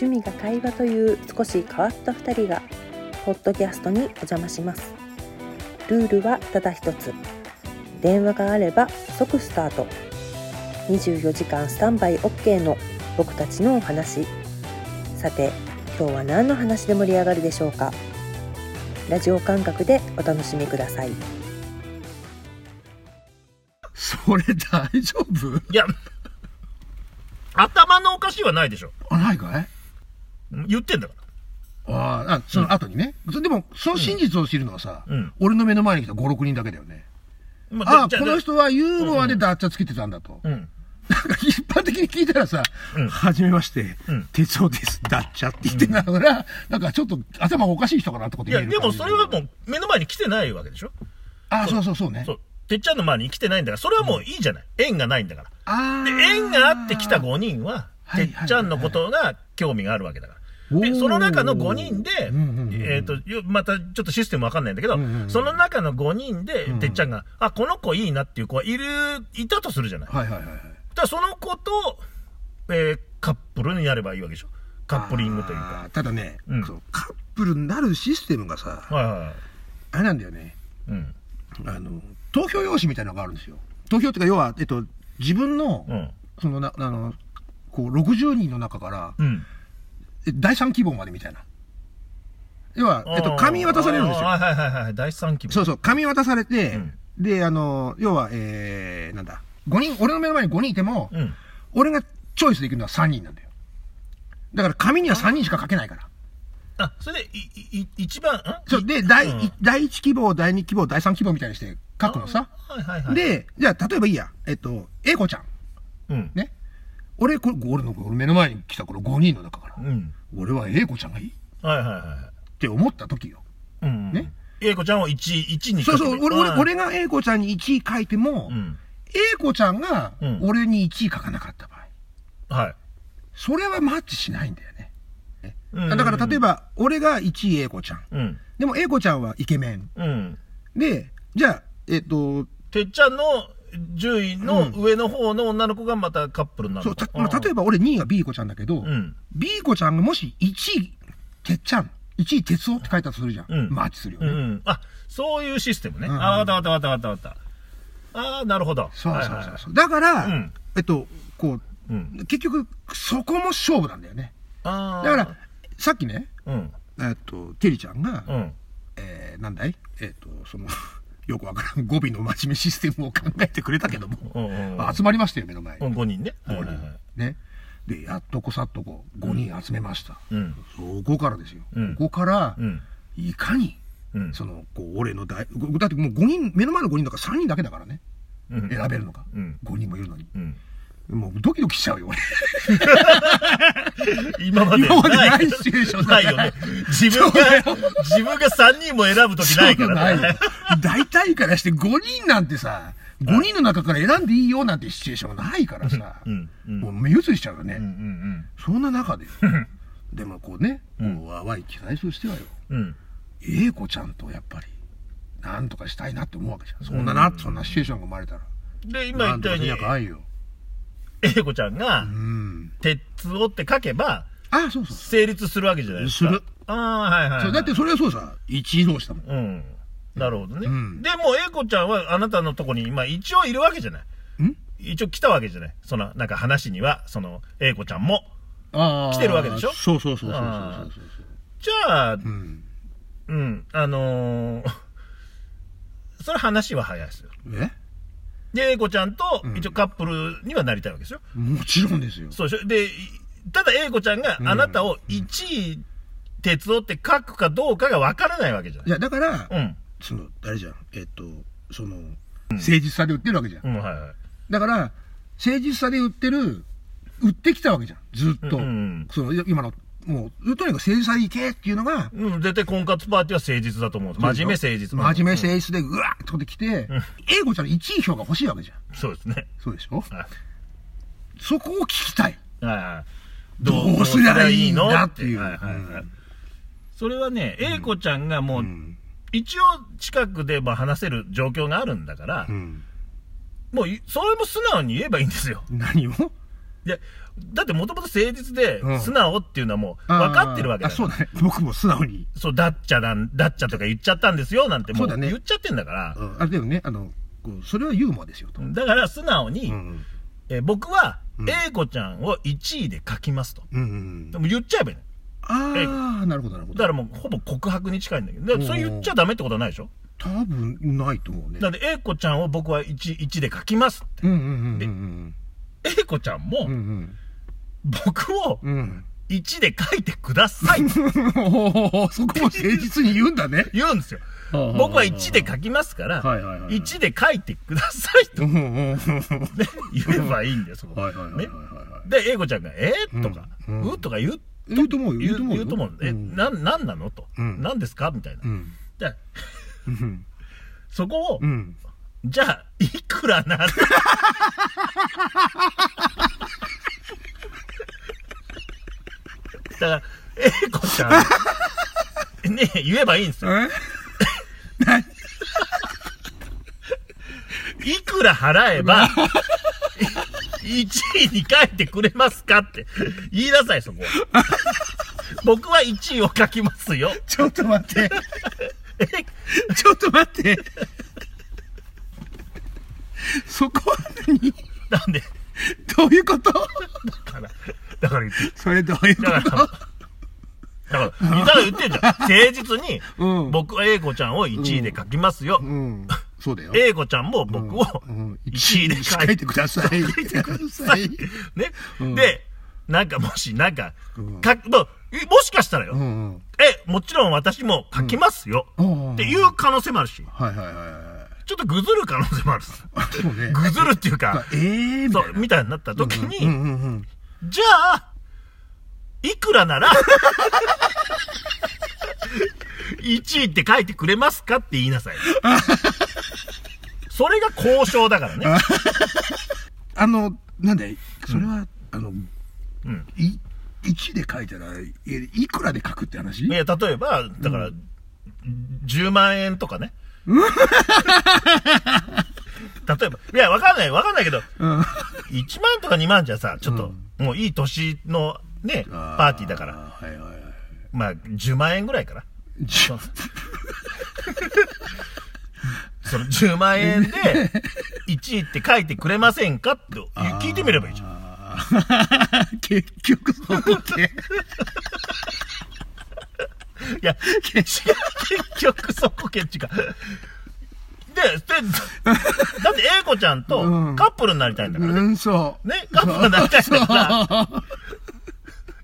趣味が会話という少し変わった2人がポッドキャストにお邪魔します。ルールはただ一つ。電話があれば即スタート。24時間スタンバイ OK の僕たちのお話。さて今日は何の話で盛り上がるでしょうか？ラジオ感覚でお楽しみください。それ大丈夫？いや、頭のおかしいはないでしょ。あ、ないかい？言ってんだかああ、あその後にね。そでも、その真実を知るのはさ、うん俺の目の前に来た5、6人だけだよね。ああ、この人はユーモアでダッチャつけてたんだと。うん。なんか一般的に聞いたらさ、うんはじめまして、うん哲夫です、ダッチャって言ってながら、なんかちょっと頭がおかしい人かなってこといや、でもそれはもう目の前に来てないわけでしょああ、そうそうそうね。そう。てっちゃんの前に来てないんだから、それはもういいじゃない。縁がないんだから。ああ。で、縁があって来た5人は、はいてっちゃんのことが興味があるわけだから。で、その中の5人でえっと、よまたちょっとシステムわかんないんだけどその中の5人でん、てっちゃんが、あ、この子いいなっていう子はいる、いたとするじゃない。はいはいはいはい。だその子と、えーカップルになればいいわけでしょ。カップリングというあか。ーただね、うんカップルになるシステムがさ、はいはいはい。あれなんだよね。うん。あの、投票用紙みたいなのがあるんですよ。投票っていうか、要は、えっと、自分の、うん。そのな、あの、こう、60人の中から、うん。え第3希望までみたいな。要は、えっと、紙渡されるんですよ。はいはいはいはい。第三期そうそう、紙渡されて、うんで、あの、要は、えー、なんだ、5人、俺の目の前に5人いても、うん。俺がチョイスできるのは3人なんだよ。だから紙には3人しか書けないから。あ、それで、い、い、一番、ん？そう、で、第うん一第1希望、第2希望、第3希望みたいにして書くのさ。はいはいはい。、で、じゃあ、例えばいいや。えっと、A 子ちゃん。うん。ね。俺、これ、俺の、俺目の前に来たこの5人の中から、うん。俺は A 子ちゃんがいいっはいはいはて思った時よ。い。うん。ね。英子ちゃんを1、一にそうそう、俺、俺、俺が、が A 子ちゃんに1位書いても、うん A 子ちゃんがうん俺に1位書かなかった場合、はい。それはマッチしないんだよね。だから例えば、俺が1位 A 子ちゃん。うん。でも A 子ちゃんはイケメン。うん。で、じゃあ、えっと、てっちゃんの順位の上の方の女の子がまたカップルになるそう、のかたまあ、例えば俺2位が B 子ちゃんだけど、うん。B 子ちゃんがもし1位、てっちゃん、1位哲夫って書いたとするじゃん。うんマッチするよね。うんうん。あ、そういうシステムね。うんあ、わかったわかったわかったわかった。ああ、なるほど。そうそうそうそう、はいはいはいだから、うんえっと、こう、うん。結局、そこも勝負なんだよね。ああ。だから、さっきね、うん。えっと、てりちゃんが、うん。えーなんだい？えっと、その、よくわからん語尾の真面目システムを考えてくれたけども、うんうんうん。集まりましたよ、目の前に。うん、5人ね。はい5はい人はい。ね。で、やっとこさっとこ、5人集めました。うん。そこからですよ。うんここからう、ん。いかに、うん。その、こう、俺の大、ごだってもう5人、目の前の5人だから3人だけだからね。うん選べるのが。うん5人もいるのに。うん。もうドキドキしちゃうよ、俺。今まで今までないシチュエーションないよね。自分が、自分が3人も選ぶときないからね。大体からして5人なんてさ、5人の中から選んでいいよなんてシチュエーションがないからさ、うん。うん。もう目移りしちゃうよね。うん。うん。そんな中で、でもこうね、こう淡い期待としてはよ、うん。英子ちゃんとやっぱり、なんとかしたいなって思うわけじゃん。そんなな、そんなシチュエーションが生まれたら。で、今言ったようになんとかせな、かいよ。英子ちゃんがう、ん。鉄をって書けば、あ、そうそう。成立するわけじゃないですか。する。ああ、はいはいはい。だってそれはそうさ、一位同士だもん。うん。なるほどね。うんでも、英子ちゃんはあなたのとこに、まあ一応いるわけじゃない。ん？一応来たわけじゃない。その、なんか話には、その、英子ちゃんも。あ来てるわけでしょ？そうそうそうそうそうあーそうそうじゃあ、うん。うん、あのーそれ話は早いですよ。えで、英子ちゃんと、一応カップルにはなりたいわけですよ。もちろんですよ。そうでしょ。で、いただ英子ちゃんがあなたを1位、鉄夫って書くかどうかがわからないわけじゃないい。や、だから、うん。その、あれじゃん、えっと、その、誠実さで売ってるわけじゃん。うん、はいはい。だから、誠実さで売ってる、売ってきたわけじゃん。ずっと。うんうんその、今の、もう、とにかく誠実さでいけっていうのが、うん、絶対婚活パーティーは誠実だと思う。真面目誠実。真面目誠実で、うわーってこと来て、英子ちゃんの1位票が欲しいわけじゃん。そうですね。そうでしょ？はいそこを聞きたい。どうすりゃいいんだっていうそれはね、英子ちゃんがもう、ん一応近くでまあ話せる状況があるんだから、うん。もうい、それも素直に言えばいいんですよ。何を？いや、だってもともと誠実でうん素直っていうのはもう分かってるわけだから。あそうだね。僕も素直に。そう、だっちゃなん、だっちゃとか言っちゃったんですよ、なんてもう言っちゃってんだから。うんあれだよね、あの、それはユーモアですよと。だから素直に、うんえー僕はう、ん A 子ちゃんを1位で書きますと。うんうんでも言っちゃえばいいの。ああ、なるほど、なるほど。だからもうほぼ告白に近いんだけど。それ言っちゃダメってことはないでしょ？多分ないと思うね。だって A 子ちゃんを僕は 1, 1で書きますって。うんうんうんうんうん。A 子ちゃんもうんうん。僕をうん。1で書いてください そこも誠実に言うんだね。言うんですよ。僕は1で書きますから、はいはいはい1で書いてくださいと、ね、言えばいいんだよ、そこ。はいはいはいはいねはい。で、英子ちゃんが、え？とか、うう？んとか言う、言うと思うよ、言うと思うよ。言うと思うえ、うんな、なんなの？と。うん何ですか？みたいな。うん。で、うん。そこを、うん。じゃあ、いくらなの だから、英子ちゃん、ね言えばいいんですよ。いくら払えば、1位に書いてくれますかって言いなさい、そこは。僕は1位を書きますよ。ちょっと待って。え？ちょっと待って。そこは何なんで、どういうこと？だから、だから言って、それどういうこだから、だから、だから言ってんじゃん。誠実に、うん。僕は英子ちゃんを1位で書きますよ。と。うん。そうだよ。英子ちゃんも僕をうん。1位で書いてください。書いてください。ね、うん。で、なんかもし、なんか、うん。かももしかしたらよ。え、もちろん私も書きますよ、うんっていう可能性もあるし、はいはいはいはちょっとぐずる可能性もあるし。い。そうね。ぐずるっていうか、ええみたそ、いうな。みたいになった時に、うんうんうん。じゃあ、いくらなら、1位って書いてくれますかって言いなさい。それが交渉だからね。あの、なんで、それは、あの、うん。い、1で書いたら、いいくらで書くって話？いや、例えば、だから、10万円とかね。例えば、いや、わかんない、わかんないけど、うん。1万とか2万じゃさ、ちょっと、もういい年のね、パーティーだから、はいはいはい。まあ、10万円ぐらいから。じその10万円で、1位って書いてくれませんかって聞いてみればいいじゃん。ゃん。結局そこで。いや、結局そこけっちか。で、で、だって、英子ちゃんとうんカップルになりたいんだからね。うん、そう。ね、カップルになりたいんだか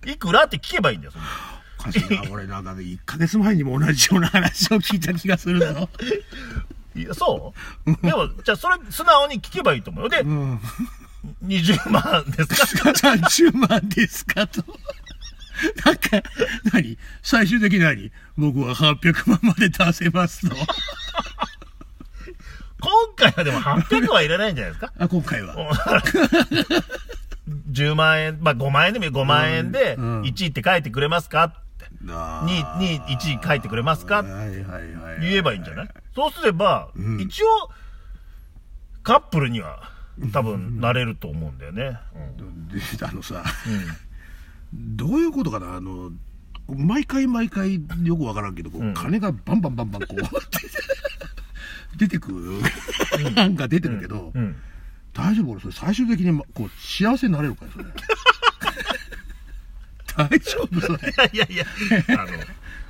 ら、いくらって聞けばいいんだよ、そんなおかしいな、俺なんか1ヶ月前にも同じような話を聞いた気がするぞ。いやそうでも、じゃあそれ素直に聞けばいいと思うよ。でう、ん。20万ですか？30万ですかと。なんか、何？最終的に何？僕は800万まで出せますと。今回はでも800はいらないんじゃないですか？あ、今回は。10万円、まあ5万円でもいい。5万円でうん1位って書いてくれますかって。あに、に1位書いてくれますか？はいはいはいはい。言えばいいんじゃない？そうすれば、うん。一応、カップルには多分なれると思うんだよね。うん。で、あのさ、うんどういうことかな？あの、毎回毎回よくわからんけど、こううん。金がバンバンバンバンこう、出てくる、なんか出てるけど、うん。大丈夫俺それ最終的にまこう幸せになれるかよそれ。大丈夫それ。いやいやいや、あ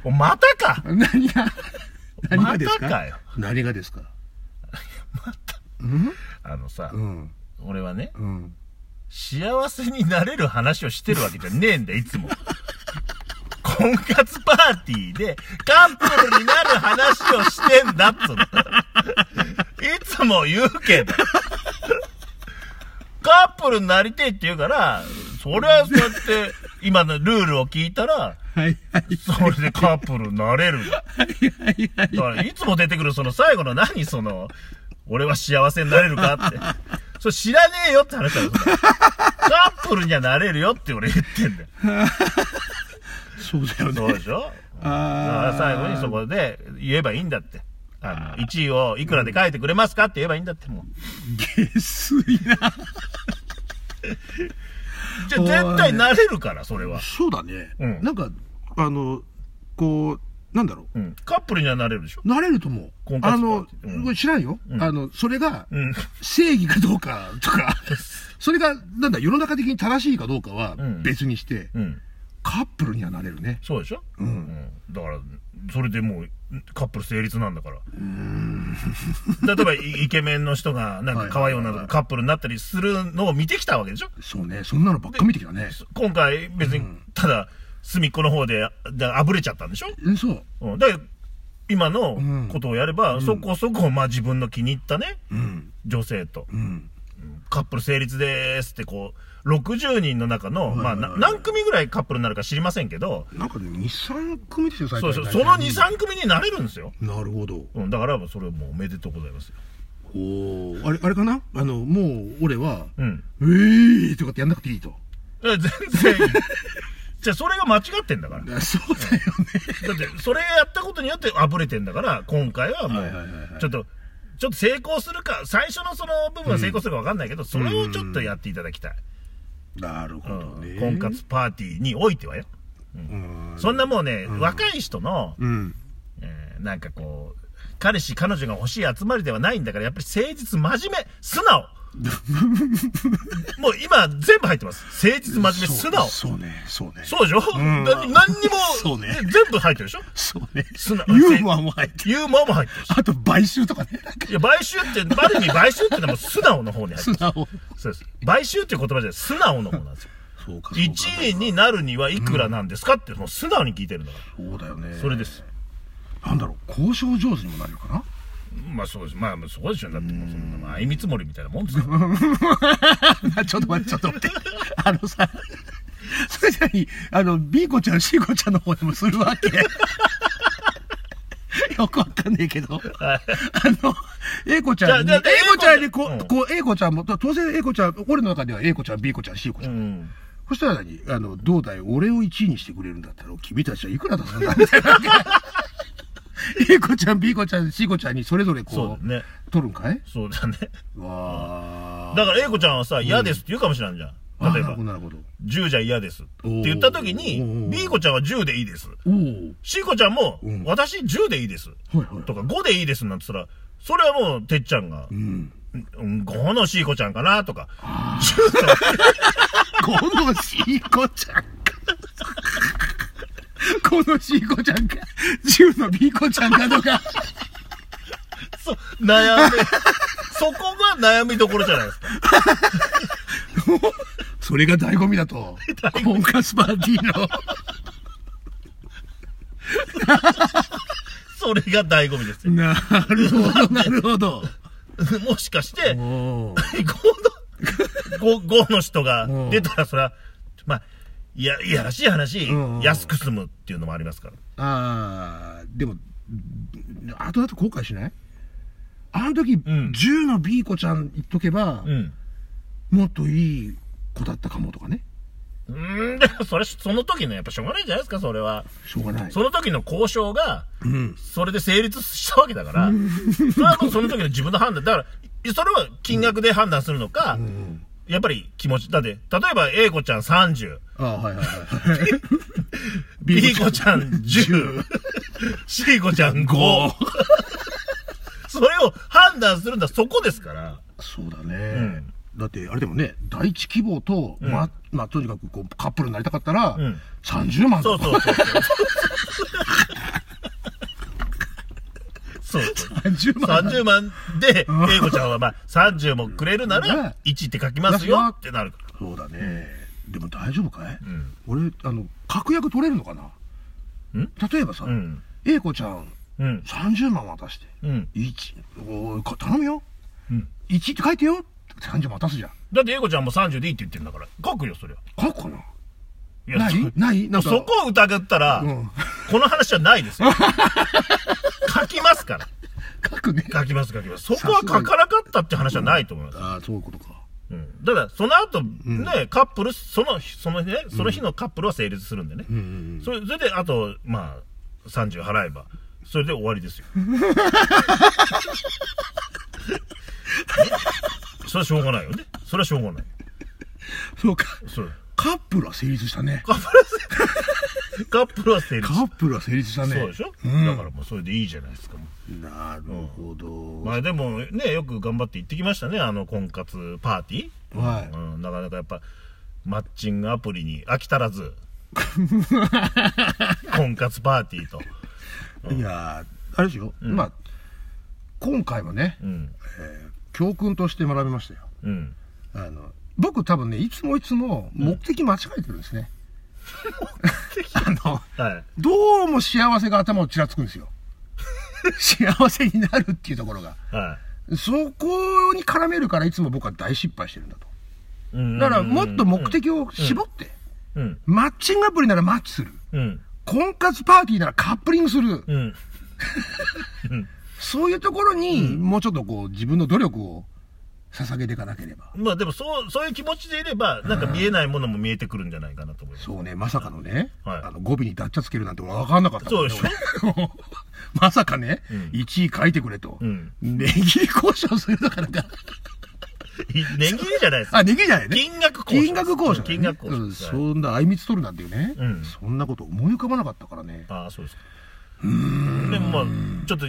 の、またか。何が？何がですか,、またかよ。何がですか？うん？あのさ、うん。俺はね、うん幸せになれる話をしてるわけじゃねえんだよ、いつも。婚活パーティーでカップルになる話をしてんだっつうの。いつも言うけど。カップルになりてえって言うから、それはそうやって、今のルールを聞いたら、はいはいそれでカップルになれる。はいはいはいだからいつも出てくるその最後の何その、俺は幸せになれるかって。それ知らねえよって話だよ。カップルにはなれるよって俺言ってんだよ。そうだよねそうでしょ？あ最後にそこで言えばいいんだって。あの、1位をいくらで書いてくれますかって言えばいいんだって、もう。下水なじゃあ絶対なれるから、それは。そうだね。うんなんか、あの、こう、なんだろう。うん。カップルにはなれるでしょ？なれると思う。あのうん、知らんよ。うんあの、それが、うん。正義かどうかとか、それが、なんだ、世の中的に正しいかどうかはうん別にして、うん。カップルにはなれるね。そうでしょ？うんうん。だから、それでもう、カップル成立なんだから。例えば、イイケメンの人が、なんか可愛い女の子とカップルになったりするのを見てきたわけでしょ？そうね。そんなのばっか見てきたね。今回、別に、ただ、隅っこの方で、であぶれちゃったんでしょ？えそう。うん。だ今のうんことをやれば、そこそこ、まあ自分の気に入ったね、うん。女性と、うん。カップル成立ですって、こう、60人の中の、まあ、何組ぐらいカップルになるか知りませんけど、なんかね、2、3組ですよ、最そうそう、その2、3組になれるんですよ。なるほど。うん、だから、それはもうおめでとうございますよ。おーあれ、あれかな？あの、もう、俺は、うん。えーとかってやんなくていいと。え全然いい。じゃあ、それが間違ってんだから。だそうだよね。って、それやったことによってあぶれてんだから、今回はもうちょっと、ちょっと成功するか、最初のその部分は成功するか分かんないけど、それをちょっとやっていただきたい。なるほどね。うん婚活パーティーにおいてはよ。うん。そんなもうね、若い人の、うん。えーなんかこう、彼氏、彼女が欲しい集まりではないんだから、やっぱり誠実、真面目、素直。もう今、全部入ってます。誠実、真面目、素直。そうね、そうね。そうでしょ、んな何にも、そうね全部入ってるでしょ？そうね。素直ユーモアも入ってる。ユーモアも入ってるし。あと、買収とかね。いや、買収って、ある意味買収ってのも素直の方に入ってる。素直。そうです。買収っていう言葉じゃない素直の方なんですよ。そうか。1位になるにはいくらなんですかって、もう素直に聞いてるんだから。そうだよね。それです。なんだろう、交渉上手にもなるのかな？まあそうです。まあそうでしょ。だってもうそんな、まあ、相見積もりみたいなもんですよ。ちょっと待って、ちょっと待って。あのさ、それじゃに、あの、B 子ちゃん、C 子ちゃんの方でもするわけよくわかんねえけど。はいあの、A 子ちゃんに、A 子ちゃんにこうこう、A 子ちゃんも、当然 A 子ちゃん、俺の中では A 子ちゃん、B 子ちゃん、C 子ちゃ。うんん。そしたら何？あの、どうだい？俺を1位にしてくれるんだったら、君たちはいくらだすんだ？みたいな。A 子ちゃん、B 子ちゃん、C 子ちゃんにそれぞれこう、ね。取るんかい？そうだね。わーだから、英子ちゃんはさ、嫌ですって言うかもしれないじゃん。例えばあなるほど、、なるほど。10じゃ嫌ですって言った時に、B 子ちゃんは10でいいです。C 子ちゃんもうん、私10でいいです。とか5でいいですなんて言ったら、それはもう、てっちゃんがう、ん。うん5の C 子ちゃんかなとか、こ のシーコちゃんか。このシーコちゃんか。10の B 子ちゃんかとか。そう、悩み、そこが悩みどころじゃないですか。それが醍醐味だと。婚活パーティーの。それが醍醐味ですよ。なるほど、なるほど。もしかして、おー5の、5, 5の人が出たら、それは、まあ、いや、いやらしい話、うん安く済むっていうのもありますから。あー、でも、後々後悔しない？あの時、ん10の B 子ちゃん言っとけば、うん。もっといい子だったかもとかね。うーん、でもそれ、その時のやっぱしょうがないんじゃないですか、それは。しょうがない。その時の交渉が、うん。それで成立したわけだから、それはもうその時の自分の判断。だから、それは金額で判断するのか、うん。やっぱり気持ち。だって、例えば A 子ちゃん30、あーはいはいはい。B 子ちゃん10、C 子ちゃん5。それを判断するんだ、そこですから。そうだね。だって、あれでもね、第一希望と、んま、まあ、とにかくこう、カップルになりたかったら、うん30万だそうそうそうそう。そうそう。30万だ30万で、英子ちゃんはまあ、30もくれるなねら、1って書きますよってなるから。そうだね。でも大丈夫かい、ん俺、あの、確約取れるのかな？例えばさ、うん。A 子ちゃん、うん。30万渡して、うん。1、お頼むよ。うん。1って書いてよ。30万渡すじゃん。だって英子ちゃんも30でいいって言ってんだから。書くよ、そりゃ。書くかな？いやない？そない？なんか。そこを疑ったら、うんこの話はないですよ。書きますから。書くね。書きます、書きます。そこは書かなかったって話はないと思います。ああ、そういうことか。うん。だから、その後、ね、カップル、その、そのね、その日のカップルは成立するんでね。それで、あと、まあ、30払えば、それで終わりですよ。それはしょうがないよね。それはしょうがない。そうか。そう。カップルは成立したね。カップルは成カップルは成立カップルは成立したね。そうでしょ、うんだからもうそれでいいじゃないですか。なるほど。まあでもね、よく頑張って行ってきましたね、あの婚活パーティー。はいうん、なかなかやっぱ、マッチングアプリに飽き足らず、婚活パーティーと。いやーあれですよ。まあ、今回はね、うん。えー教訓として学びましたよ。うん。あの、僕多分ね、いつもいつも目的間違えてるんですね。あの、はい。どうも幸せが頭をちらつくんですよ。幸せになるっていうところが。はそこに絡めるからいつも僕は大失敗してるんだと。だからもっと目的を絞って、うん。マッチングアプリならマッチする。うん。婚活パーティーならカップリングする。うん。そういうところに、もうちょっとこう、自分の努力を捧げていかなければ。まあでもそう、そういう気持ちでいれば、なんか見えないものも見えてくるんじゃないかなと思います。そうね、まさかのね、はいあの語尾に脱茶つけるなんて分かんなかったそうでしょ俺 まさかね、うん1位書いてくれと。うん値切り交渉するのかなんか。値切りじゃないですあ、値切りじゃないね。金額交渉金額交渉、ね。金額交渉うんはいそんな、あいみつ取るなんていうね、うんそんなこと思い浮かばなかったからね。ああ、そうですか。でもまあ、ちょっと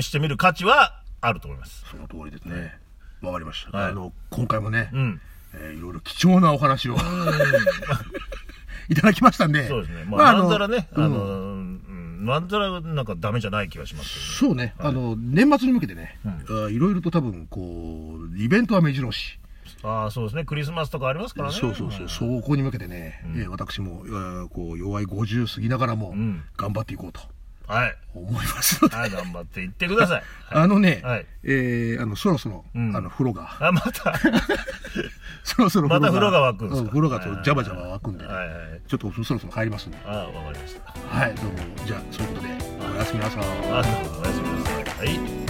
試してみる価値はあると思います。その通りですね。わかりました。はいあの、今回もね、うん。えーいろいろ貴重なお話を いただきましたんで。そうですね。ままああ、まんざらね、あうんの、うん、まんざらなんかダメじゃない気がします。そうね、あの、年末に向けてね、あいろいろと多分、こう、イベントは目白押し。ああ、そうですね。クリスマスとかありますからね。そうそうそう、そこに向けてね、えー私も、えーこう、弱い50過ぎながらもん、頑張っていこうとはい。思いますので。はい、頑張っていってください。あのね、はいえーあの、そろそろ、んあの、風呂が、あ、また。そろそろまた風呂が沸くんですか？う風呂がちょっとジャバジャバ沸くんで、はいはい。ちょっとそろそろ帰りますんで。ああ、わかりました。はい、どうも、じゃあ、そういうことで、おやすみなさい。おやすみなさい。はい。